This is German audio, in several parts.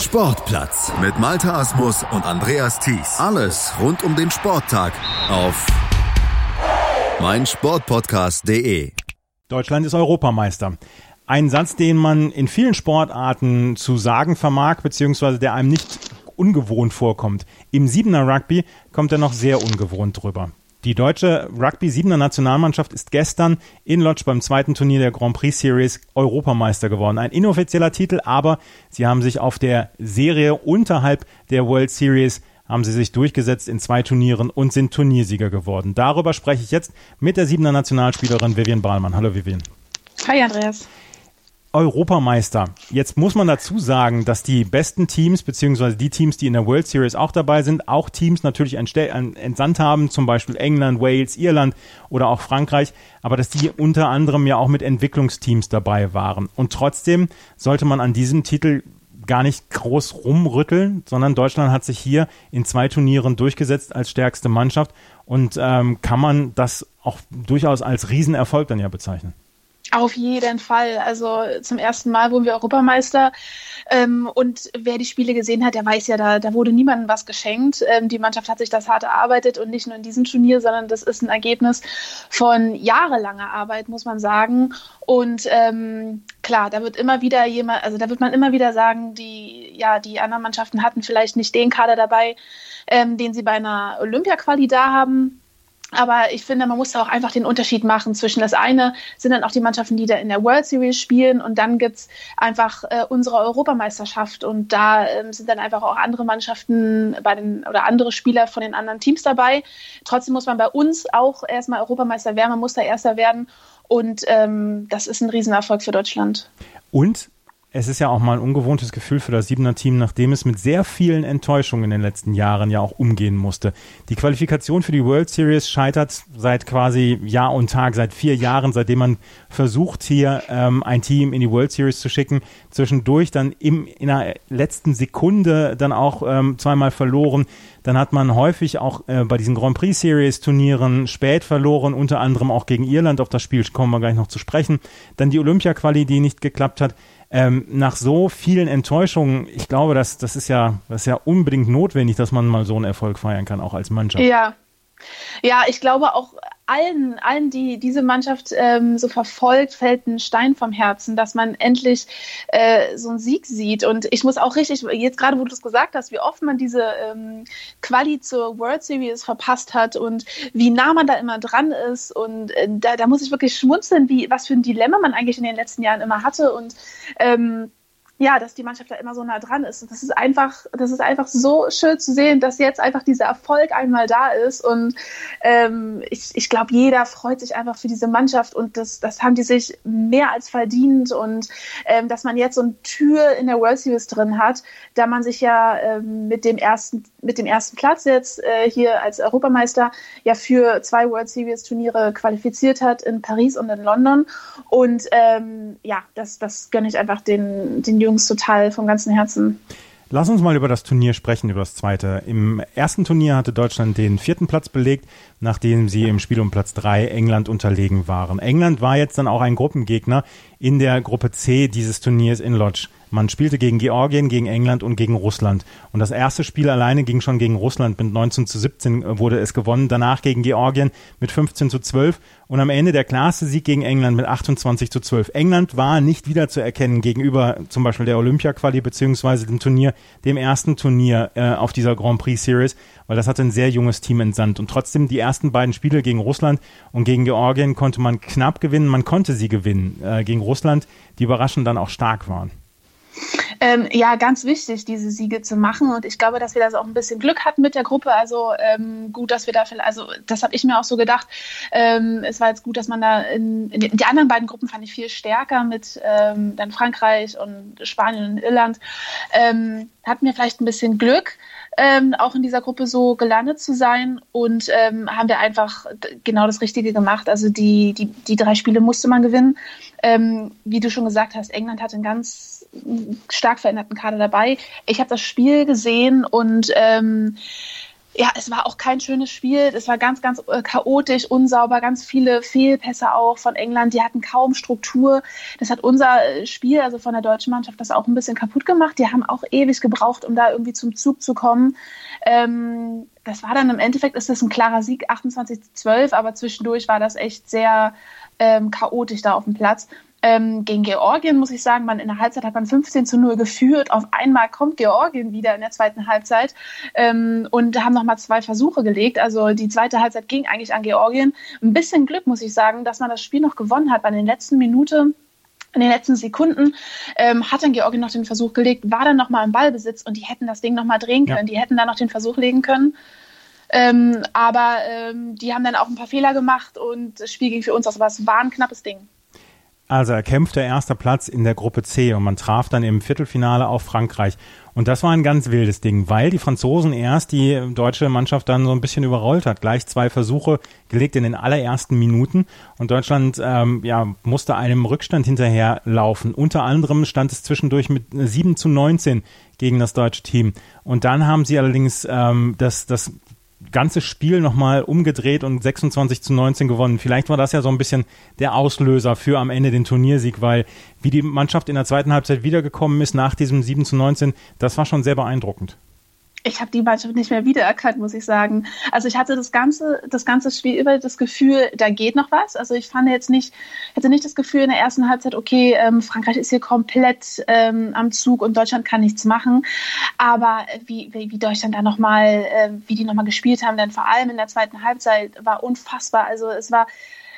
Sportplatz mit Malta Asmus und Andreas Thies. Alles rund um den Sporttag auf meinsportpodcast.de. Deutschland ist Europameister. Ein Satz, den man in vielen Sportarten zu sagen vermag, beziehungsweise der einem nicht ungewohnt vorkommt. Im Siebener Rugby kommt er noch sehr ungewohnt drüber. Die deutsche Rugby-Siebener Nationalmannschaft ist gestern in Lodz beim zweiten Turnier der Grand Prix Series Europameister geworden. Ein inoffizieller Titel, aber sie haben sich auf der Serie unterhalb der World Series haben sie sich durchgesetzt in zwei Turnieren und sind Turniersieger geworden. Darüber spreche ich jetzt mit der Siebener Nationalspielerin Vivian Bahlmann. Hallo Vivian. Hi Andreas. Europameister. Jetzt muss man dazu sagen, dass die besten Teams, beziehungsweise die Teams, die in der World Series auch dabei sind, auch Teams natürlich entsandt haben, zum Beispiel England, Wales, Irland oder auch Frankreich, aber dass die unter anderem ja auch mit Entwicklungsteams dabei waren. Und trotzdem sollte man an diesem Titel gar nicht groß rumrütteln, sondern Deutschland hat sich hier in zwei Turnieren durchgesetzt als stärkste Mannschaft und ähm, kann man das auch durchaus als Riesenerfolg dann ja bezeichnen. Auf jeden Fall. Also zum ersten Mal wurden wir Europameister. Ähm, und wer die Spiele gesehen hat, der weiß ja, da, da wurde niemandem was geschenkt. Ähm, die Mannschaft hat sich das hart erarbeitet und nicht nur in diesem Turnier, sondern das ist ein Ergebnis von jahrelanger Arbeit, muss man sagen. Und ähm, klar, da wird immer wieder jemand, also da wird man immer wieder sagen, die, ja, die anderen Mannschaften hatten vielleicht nicht den Kader dabei, ähm, den sie bei einer Olympia-Quali da haben. Aber ich finde, man muss da auch einfach den Unterschied machen zwischen das eine sind dann auch die Mannschaften, die da in der World Series spielen und dann gibt es einfach äh, unsere Europameisterschaft und da ähm, sind dann einfach auch andere Mannschaften bei den oder andere Spieler von den anderen Teams dabei. Trotzdem muss man bei uns auch erstmal Europameister werden, man muss da Erster werden und ähm, das ist ein Riesenerfolg für Deutschland. Und es ist ja auch mal ein ungewohntes Gefühl für das Siebener Team, nachdem es mit sehr vielen Enttäuschungen in den letzten Jahren ja auch umgehen musste. Die Qualifikation für die World Series scheitert seit quasi Jahr und Tag, seit vier Jahren, seitdem man versucht, hier ähm, ein Team in die World Series zu schicken. Zwischendurch dann im, in der letzten Sekunde dann auch ähm, zweimal verloren. Dann hat man häufig auch äh, bei diesen Grand Prix Series Turnieren spät verloren, unter anderem auch gegen Irland. Auf das Spiel kommen wir gleich noch zu sprechen. Dann die Olympia-Quali, die nicht geklappt hat ähm, nach so vielen Enttäuschungen, ich glaube, das, das ist ja, das ist ja unbedingt notwendig, dass man mal so einen Erfolg feiern kann, auch als Mannschaft. Ja. Ja, ich glaube auch allen, allen, die diese Mannschaft ähm, so verfolgt, fällt ein Stein vom Herzen, dass man endlich äh, so einen Sieg sieht. Und ich muss auch richtig, jetzt gerade, wo du es gesagt hast, wie oft man diese ähm, Quali zur World Series verpasst hat und wie nah man da immer dran ist. Und äh, da, da muss ich wirklich schmunzeln, wie was für ein Dilemma man eigentlich in den letzten Jahren immer hatte. Und ähm, ja, dass die Mannschaft da immer so nah dran ist. Und das ist einfach, das ist einfach so schön zu sehen, dass jetzt einfach dieser Erfolg einmal da ist. Und ähm, ich, ich glaube, jeder freut sich einfach für diese Mannschaft und das, das haben die sich mehr als verdient. Und ähm, dass man jetzt so eine Tür in der World Series drin hat, da man sich ja ähm, mit dem ersten, mit dem ersten Platz jetzt äh, hier als Europameister ja für zwei World Series Turniere qualifiziert hat in Paris und in London. Und ähm, ja, das, das gönne ich einfach den, den Jungs total vom ganzen Herzen. Lass uns mal über das Turnier sprechen, über das zweite. Im ersten Turnier hatte Deutschland den vierten Platz belegt, nachdem sie im Spiel um Platz drei England unterlegen waren. England war jetzt dann auch ein Gruppengegner in der Gruppe C dieses Turniers in Lodz. Man spielte gegen Georgien, gegen England und gegen Russland. Und das erste Spiel alleine ging schon gegen Russland. Mit 19 zu 17 wurde es gewonnen. Danach gegen Georgien mit 15 zu 12. Und am Ende der klarste Sieg gegen England mit 28 zu 12. England war nicht wiederzuerkennen gegenüber zum Beispiel der Olympia-Quali beziehungsweise dem Turnier, dem ersten Turnier äh, auf dieser Grand Prix Series, weil das hatte ein sehr junges Team entsandt. Und trotzdem die ersten beiden Spiele gegen Russland und gegen Georgien konnte man knapp gewinnen. Man konnte sie gewinnen äh, gegen Russland, die überraschend dann auch stark waren. Ähm, ja, ganz wichtig, diese Siege zu machen. Und ich glaube, dass wir das auch ein bisschen Glück hatten mit der Gruppe. Also ähm, gut, dass wir da vielleicht, also das habe ich mir auch so gedacht. Ähm, es war jetzt gut, dass man da in, in, die anderen beiden Gruppen fand ich viel stärker mit ähm, dann Frankreich und Spanien und Irland. Ähm, hatten wir vielleicht ein bisschen Glück. Ähm, auch in dieser Gruppe so gelandet zu sein und ähm, haben wir einfach genau das Richtige gemacht. Also die, die, die drei Spiele musste man gewinnen. Ähm, wie du schon gesagt hast, England hat einen ganz stark veränderten Kader dabei. Ich habe das Spiel gesehen und ähm, ja, es war auch kein schönes Spiel. Es war ganz, ganz äh, chaotisch, unsauber, ganz viele Fehlpässe auch von England. Die hatten kaum Struktur. Das hat unser äh, Spiel, also von der deutschen Mannschaft, das auch ein bisschen kaputt gemacht. Die haben auch ewig gebraucht, um da irgendwie zum Zug zu kommen. Ähm, das war dann im Endeffekt, ist das ein klarer Sieg, 28 zu 12, aber zwischendurch war das echt sehr ähm, chaotisch da auf dem Platz. Ähm, gegen Georgien muss ich sagen, man in der Halbzeit hat man 15 zu 0 geführt. Auf einmal kommt Georgien wieder in der zweiten Halbzeit ähm, und haben nochmal zwei Versuche gelegt. Also die zweite Halbzeit ging eigentlich an Georgien. Ein bisschen Glück, muss ich sagen, dass man das Spiel noch gewonnen hat, in den letzten Minuten in den letzten Sekunden ähm, hat dann Georgien noch den Versuch gelegt, war dann nochmal im Ballbesitz und die hätten das Ding nochmal drehen können. Ja. Die hätten dann noch den Versuch legen können. Ähm, aber ähm, die haben dann auch ein paar Fehler gemacht und das Spiel ging für uns aus. Aber es war ein knappes Ding. Also erkämpfter erster Platz in der Gruppe C und man traf dann im Viertelfinale auf Frankreich. Und das war ein ganz wildes Ding, weil die Franzosen erst die deutsche Mannschaft dann so ein bisschen überrollt hat. Gleich zwei Versuche gelegt in den allerersten Minuten und Deutschland ähm, ja, musste einem Rückstand hinterherlaufen. Unter anderem stand es zwischendurch mit 7 zu 19 gegen das deutsche Team. Und dann haben sie allerdings ähm, das, das ganze Spiel nochmal umgedreht und 26 zu 19 gewonnen. Vielleicht war das ja so ein bisschen der Auslöser für am Ende den Turniersieg, weil wie die Mannschaft in der zweiten Halbzeit wiedergekommen ist nach diesem 7 zu 19, das war schon sehr beeindruckend ich habe die Mannschaft nicht mehr wiedererkannt, muss ich sagen. Also ich hatte das ganze, das ganze Spiel über das Gefühl, da geht noch was. Also ich fand jetzt nicht, hatte nicht das Gefühl in der ersten Halbzeit, okay, ähm, Frankreich ist hier komplett ähm, am Zug und Deutschland kann nichts machen. Aber wie, wie, wie Deutschland da nochmal, äh, wie die nochmal gespielt haben, denn vor allem in der zweiten Halbzeit war unfassbar. Also es war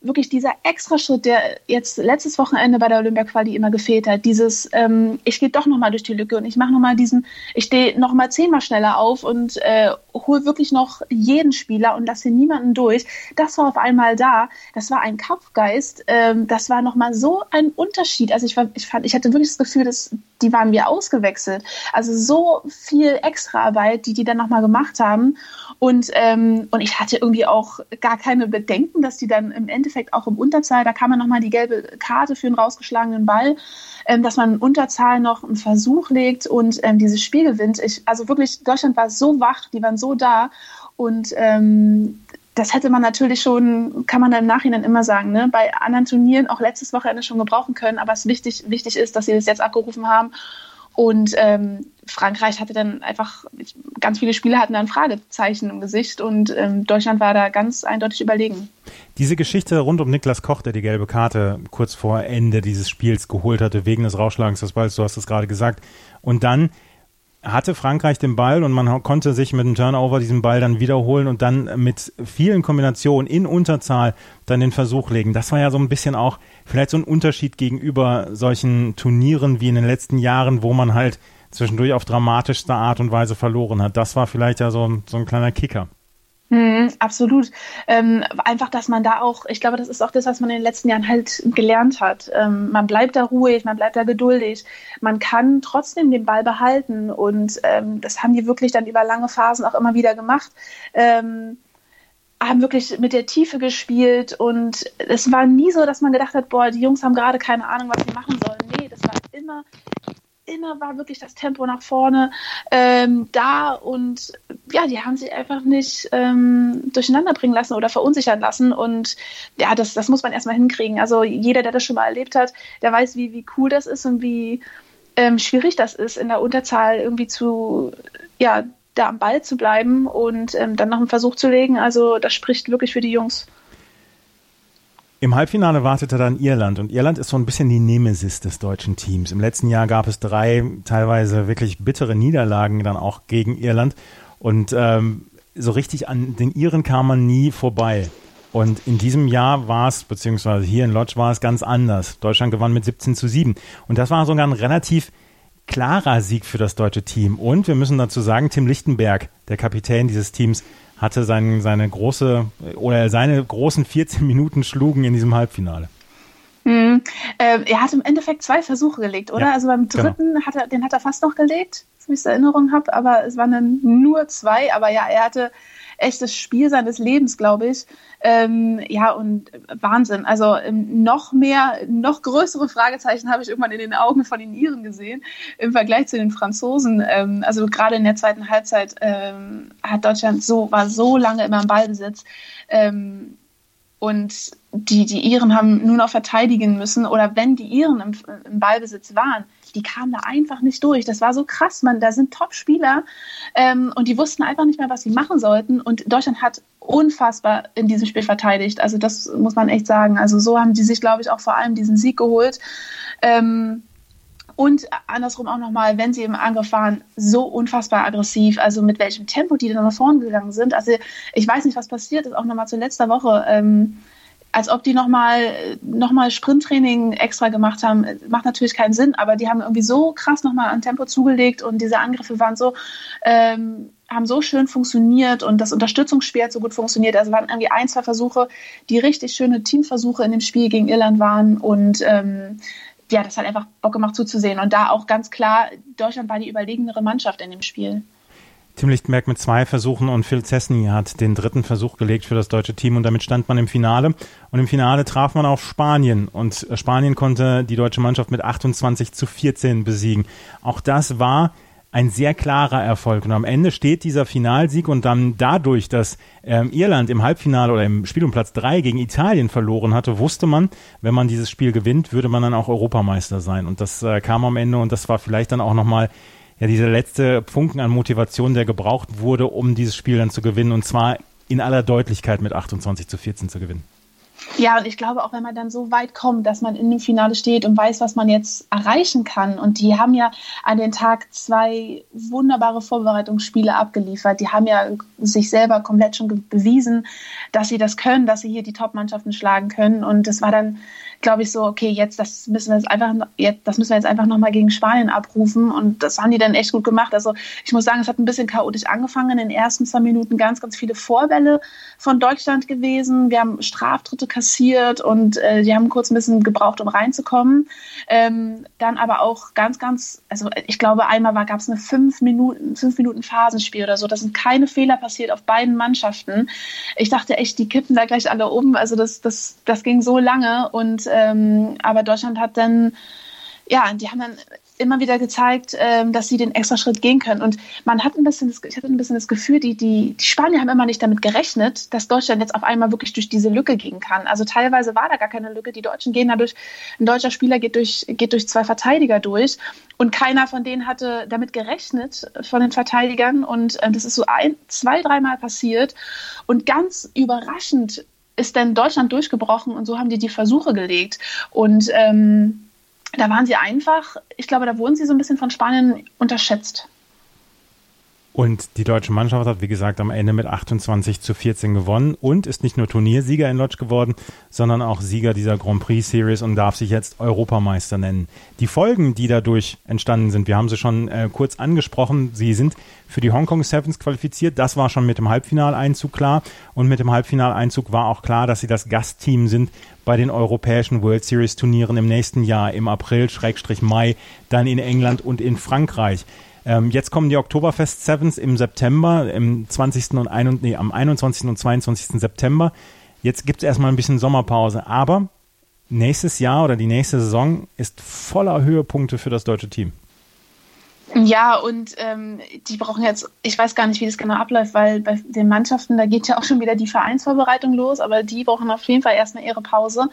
wirklich dieser Extraschritt, der jetzt letztes Wochenende bei der Olympia-Quali immer gefehlt hat, dieses, ähm, ich gehe doch nochmal durch die Lücke und ich mache nochmal diesen, ich stehe nochmal zehnmal schneller auf und äh, hole wirklich noch jeden Spieler und lasse niemanden durch. Das war auf einmal da. Das war ein Kampfgeist. Ähm, das war nochmal so ein Unterschied. Also ich, war, ich, fand, ich hatte wirklich das Gefühl, dass die waren wir ausgewechselt. Also so viel Extraarbeit, die die dann nochmal gemacht haben. Und, ähm, und ich hatte irgendwie auch gar keine Bedenken, dass die dann im Endeffekt auch im Unterzahl, da kam man nochmal die gelbe Karte für einen rausgeschlagenen Ball, ähm, dass man in Unterzahl noch einen Versuch legt und ähm, dieses Spiel gewinnt. Ich, also wirklich, Deutschland war so wach, die waren so da und ähm, das hätte man natürlich schon, kann man dann im Nachhinein immer sagen, ne? bei anderen Turnieren auch letztes Wochenende schon gebrauchen können, aber es wichtig, wichtig ist, dass sie das jetzt abgerufen haben und ähm, Frankreich hatte dann einfach, ganz viele Spieler hatten dann Fragezeichen im Gesicht und ähm, Deutschland war da ganz eindeutig überlegen. Diese Geschichte rund um Niklas Koch, der die gelbe Karte kurz vor Ende dieses Spiels geholt hatte, wegen des Rauschlagens des Balls, du hast es gerade gesagt. Und dann hatte Frankreich den Ball und man konnte sich mit dem Turnover diesen Ball dann wiederholen und dann mit vielen Kombinationen in Unterzahl dann den Versuch legen. Das war ja so ein bisschen auch vielleicht so ein Unterschied gegenüber solchen Turnieren wie in den letzten Jahren, wo man halt zwischendurch auf dramatischste Art und Weise verloren hat. Das war vielleicht ja so, so ein kleiner Kicker. Mhm, absolut. Ähm, einfach, dass man da auch, ich glaube, das ist auch das, was man in den letzten Jahren halt gelernt hat. Ähm, man bleibt da ruhig, man bleibt da geduldig. Man kann trotzdem den Ball behalten und ähm, das haben die wirklich dann über lange Phasen auch immer wieder gemacht. Ähm, haben wirklich mit der Tiefe gespielt und es war nie so, dass man gedacht hat, boah, die Jungs haben gerade keine Ahnung, was sie machen sollen. Nee, das war immer immer war wirklich das Tempo nach vorne ähm, da und ja, die haben sich einfach nicht ähm, durcheinander bringen lassen oder verunsichern lassen und ja, das, das muss man erstmal hinkriegen. Also jeder, der das schon mal erlebt hat, der weiß, wie, wie cool das ist und wie ähm, schwierig das ist, in der Unterzahl irgendwie zu, ja, da am Ball zu bleiben und ähm, dann noch einen Versuch zu legen. Also das spricht wirklich für die Jungs. Im Halbfinale wartete dann Irland und Irland ist so ein bisschen die Nemesis des deutschen Teams. Im letzten Jahr gab es drei teilweise wirklich bittere Niederlagen dann auch gegen Irland und ähm, so richtig an den Iren kam man nie vorbei. Und in diesem Jahr war es, beziehungsweise hier in Lodge war es ganz anders. Deutschland gewann mit 17 zu 7. Und das war sogar ein relativ klarer Sieg für das deutsche Team. Und wir müssen dazu sagen, Tim Lichtenberg, der Kapitän dieses Teams, hatte sein, seine große oder seine großen 14 Minuten schlugen in diesem Halbfinale. Hm. Äh, er hat im Endeffekt zwei Versuche gelegt, oder? Ja, also beim genau. dritten genau. hat er, den hat er fast noch gelegt, wenn ich es Erinnerung habe, aber es waren dann nur zwei. Aber ja, er hatte echt das Spiel seines Lebens, glaube ich. Ähm, ja, und Wahnsinn. Also ähm, noch mehr, noch größere Fragezeichen habe ich irgendwann in den Augen von den Iren gesehen im Vergleich zu den Franzosen. Ähm, also gerade in der zweiten Halbzeit ähm, hat Deutschland so, war so lange immer im Ballbesitz. Ähm, und die, die Iren haben nur noch verteidigen müssen. Oder wenn die Iren im, im Ballbesitz waren, die kamen da einfach nicht durch. Das war so krass, man. Da sind Top-Spieler ähm, und die wussten einfach nicht mehr, was sie machen sollten. Und Deutschland hat unfassbar in diesem Spiel verteidigt. Also das muss man echt sagen. Also so haben die sich, glaube ich, auch vor allem diesen Sieg geholt. Ähm, und andersrum auch nochmal, wenn sie im Angriff waren, so unfassbar aggressiv, also mit welchem Tempo die dann nach vorne gegangen sind. Also ich weiß nicht, was passiert ist, auch nochmal zu letzter Woche. Ähm, als ob die nochmal noch mal Sprinttraining extra gemacht haben, macht natürlich keinen Sinn, aber die haben irgendwie so krass nochmal an Tempo zugelegt und diese Angriffe waren so, ähm, haben so schön funktioniert und das Unterstützungsspiel hat so gut funktioniert. Also waren irgendwie ein, zwei Versuche, die richtig schöne Teamversuche in dem Spiel gegen Irland waren und ähm, ja, das hat einfach Bock gemacht zuzusehen. Und da auch ganz klar, Deutschland war die überlegenere Mannschaft in dem Spiel. Tim Lichtenberg mit zwei Versuchen und Phil Cessny hat den dritten Versuch gelegt für das deutsche Team und damit stand man im Finale. Und im Finale traf man auf Spanien und Spanien konnte die deutsche Mannschaft mit 28 zu 14 besiegen. Auch das war ein sehr klarer Erfolg. Und am Ende steht dieser Finalsieg und dann dadurch, dass ähm, Irland im Halbfinale oder im Spiel um Platz drei gegen Italien verloren hatte, wusste man, wenn man dieses Spiel gewinnt, würde man dann auch Europameister sein. Und das äh, kam am Ende und das war vielleicht dann auch nochmal ja dieser letzte Funken an Motivation, der gebraucht wurde, um dieses Spiel dann zu gewinnen und zwar in aller Deutlichkeit mit 28 zu 14 zu gewinnen. Ja, und ich glaube auch, wenn man dann so weit kommt, dass man in dem Finale steht und weiß, was man jetzt erreichen kann. Und die haben ja an den Tag zwei wunderbare Vorbereitungsspiele abgeliefert. Die haben ja sich selber komplett schon bewiesen, dass sie das können, dass sie hier die Top-Mannschaften schlagen können. Und das war dann glaube ich so, okay, jetzt das müssen wir jetzt einfach, jetzt, das müssen wir jetzt einfach nochmal gegen Spanien abrufen. Und das haben die dann echt gut gemacht. Also ich muss sagen, es hat ein bisschen chaotisch angefangen. In den ersten zwei Minuten ganz, ganz viele Vorwälle von Deutschland gewesen. Wir haben Straftritte kassiert und äh, die haben kurz ein bisschen gebraucht, um reinzukommen. Ähm, dann aber auch ganz, ganz, also ich glaube, einmal gab es eine fünf Minuten, fünf Minuten Phasenspiel oder so. Da sind keine Fehler passiert auf beiden Mannschaften. Ich dachte echt, die kippen da gleich alle um. Also das, das, das ging so lange und ähm, aber Deutschland hat dann, ja, die haben dann immer wieder gezeigt, ähm, dass sie den extra Schritt gehen können. Und man hat ein bisschen, das, ich hatte ein bisschen das Gefühl, die, die, die Spanier haben immer nicht damit gerechnet, dass Deutschland jetzt auf einmal wirklich durch diese Lücke gehen kann. Also teilweise war da gar keine Lücke. Die Deutschen gehen dadurch, ein deutscher Spieler geht durch, geht durch zwei Verteidiger durch. Und keiner von denen hatte damit gerechnet, von den Verteidigern. Und äh, das ist so ein, zwei, dreimal passiert. Und ganz überraschend ist dann Deutschland durchgebrochen und so haben die die Versuche gelegt. Und ähm, da waren sie einfach, ich glaube, da wurden sie so ein bisschen von Spanien unterschätzt. Und die deutsche Mannschaft hat, wie gesagt, am Ende mit 28 zu 14 gewonnen und ist nicht nur Turniersieger in Lodz geworden, sondern auch Sieger dieser Grand Prix Series und darf sich jetzt Europameister nennen. Die Folgen, die dadurch entstanden sind, wir haben sie schon äh, kurz angesprochen, sie sind für die Hongkong Sevens qualifiziert. Das war schon mit dem Halbfinaleinzug klar und mit dem Halbfinaleinzug war auch klar, dass sie das Gastteam sind bei den europäischen World Series Turnieren im nächsten Jahr, im April, Schrägstrich Mai, dann in England und in Frankreich. Ähm, jetzt kommen die Oktoberfest Sevens im September, im 20. und ein, nee, am 21. und 22. September. Jetzt gibt es erstmal ein bisschen Sommerpause, aber nächstes Jahr oder die nächste Saison ist voller Höhepunkte für das deutsche Team. Ja, und ähm, die brauchen jetzt, ich weiß gar nicht, wie das genau abläuft, weil bei den Mannschaften, da geht ja auch schon wieder die Vereinsvorbereitung los, aber die brauchen auf jeden Fall erstmal ihre Pause.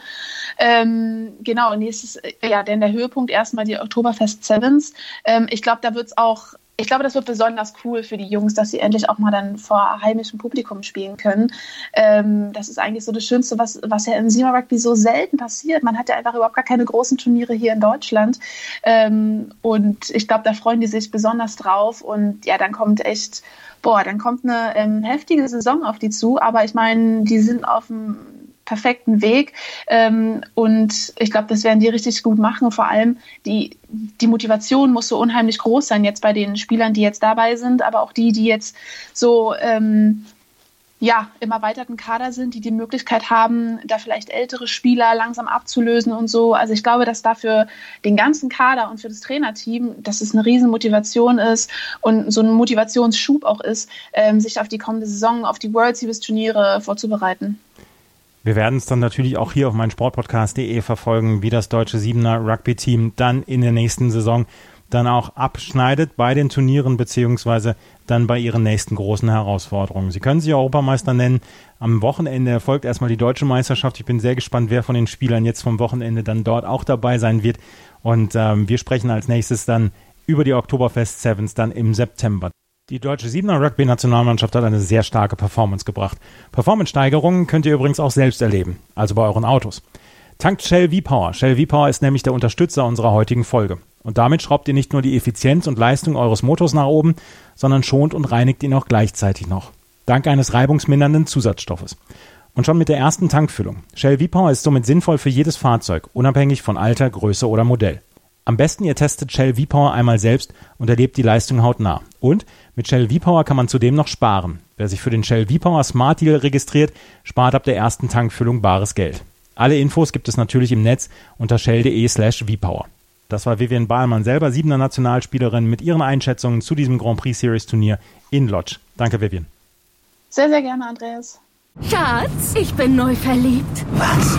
Ähm, genau, nächstes, ja, denn der Höhepunkt erstmal die Oktoberfest Sevens. Ähm, ich glaube, da wird es auch ich glaube, das wird besonders cool für die Jungs, dass sie endlich auch mal dann vor heimischem Publikum spielen können. Ähm, das ist eigentlich so das Schönste, was, was ja im Sima Rugby so selten passiert. Man hat ja einfach überhaupt gar keine großen Turniere hier in Deutschland. Ähm, und ich glaube, da freuen die sich besonders drauf. Und ja, dann kommt echt, boah, dann kommt eine ähm, heftige Saison auf die zu. Aber ich meine, die sind auf dem perfekten Weg. Ähm, und ich glaube, das werden die richtig gut machen. vor allem die, die Motivation muss so unheimlich groß sein, jetzt bei den Spielern, die jetzt dabei sind, aber auch die, die jetzt so ähm, ja, im erweiterten Kader sind, die die Möglichkeit haben, da vielleicht ältere Spieler langsam abzulösen und so. Also ich glaube, dass dafür den ganzen Kader und für das Trainerteam, dass es eine Riesenmotivation ist und so ein Motivationsschub auch ist, ähm, sich auf die kommende Saison, auf die World Series Turniere vorzubereiten. Wir werden es dann natürlich auch hier auf meinem Sportpodcast.de verfolgen, wie das deutsche Siebener Rugby-Team dann in der nächsten Saison dann auch abschneidet bei den Turnieren beziehungsweise dann bei ihren nächsten großen Herausforderungen. Sie können sich Europameister nennen. Am Wochenende erfolgt erstmal die deutsche Meisterschaft. Ich bin sehr gespannt, wer von den Spielern jetzt vom Wochenende dann dort auch dabei sein wird. Und ähm, wir sprechen als nächstes dann über die Oktoberfest Sevens dann im September. Die deutsche Siebener Rugby-Nationalmannschaft hat eine sehr starke Performance gebracht. Performance-Steigerungen könnt ihr übrigens auch selbst erleben, also bei euren Autos. Tankt Shell V-Power. Shell V-Power ist nämlich der Unterstützer unserer heutigen Folge. Und damit schraubt ihr nicht nur die Effizienz und Leistung eures Motors nach oben, sondern schont und reinigt ihn auch gleichzeitig noch. Dank eines reibungsmindernden Zusatzstoffes. Und schon mit der ersten Tankfüllung. Shell V-Power ist somit sinnvoll für jedes Fahrzeug, unabhängig von Alter, Größe oder Modell. Am besten ihr testet Shell V-Power einmal selbst und erlebt die Leistung hautnah. Und mit Shell V-Power kann man zudem noch sparen. Wer sich für den Shell V-Power Smart Deal registriert, spart ab der ersten Tankfüllung bares Geld. Alle Infos gibt es natürlich im Netz unter shell.de slash V-Power. Das war Vivian Bahlmann selber, siebener Nationalspielerin, mit ihren Einschätzungen zu diesem Grand Prix Series Turnier in Lodge. Danke, Vivian. Sehr, sehr gerne, Andreas. Schatz, ich bin neu verliebt. Was?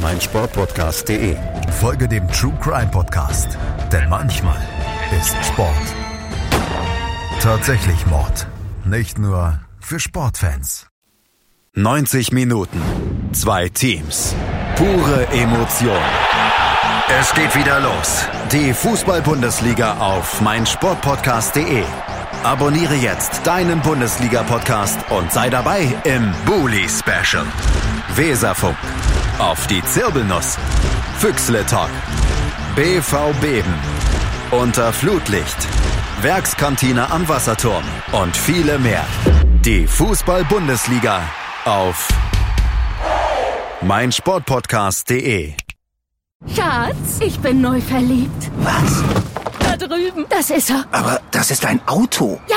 meinsportpodcast.de. Folge dem True Crime Podcast, denn manchmal ist Sport tatsächlich Mord. Nicht nur für Sportfans. 90 Minuten, zwei Teams, pure Emotion. Es geht wieder los. Die Fußball-Bundesliga auf meinsportpodcast.de. Abonniere jetzt deinen Bundesliga-Podcast und sei dabei im Bully Special. Weserfunk. Auf die Zirbelnuss. Füchsle Talk. BV Beben. Unter Flutlicht. Werkskantine am Wasserturm. Und viele mehr. Die Fußball-Bundesliga auf meinsportpodcast.de. Schatz, ich bin neu verliebt. Was? Da drüben. Das ist er. Aber das ist ein Auto. Ja,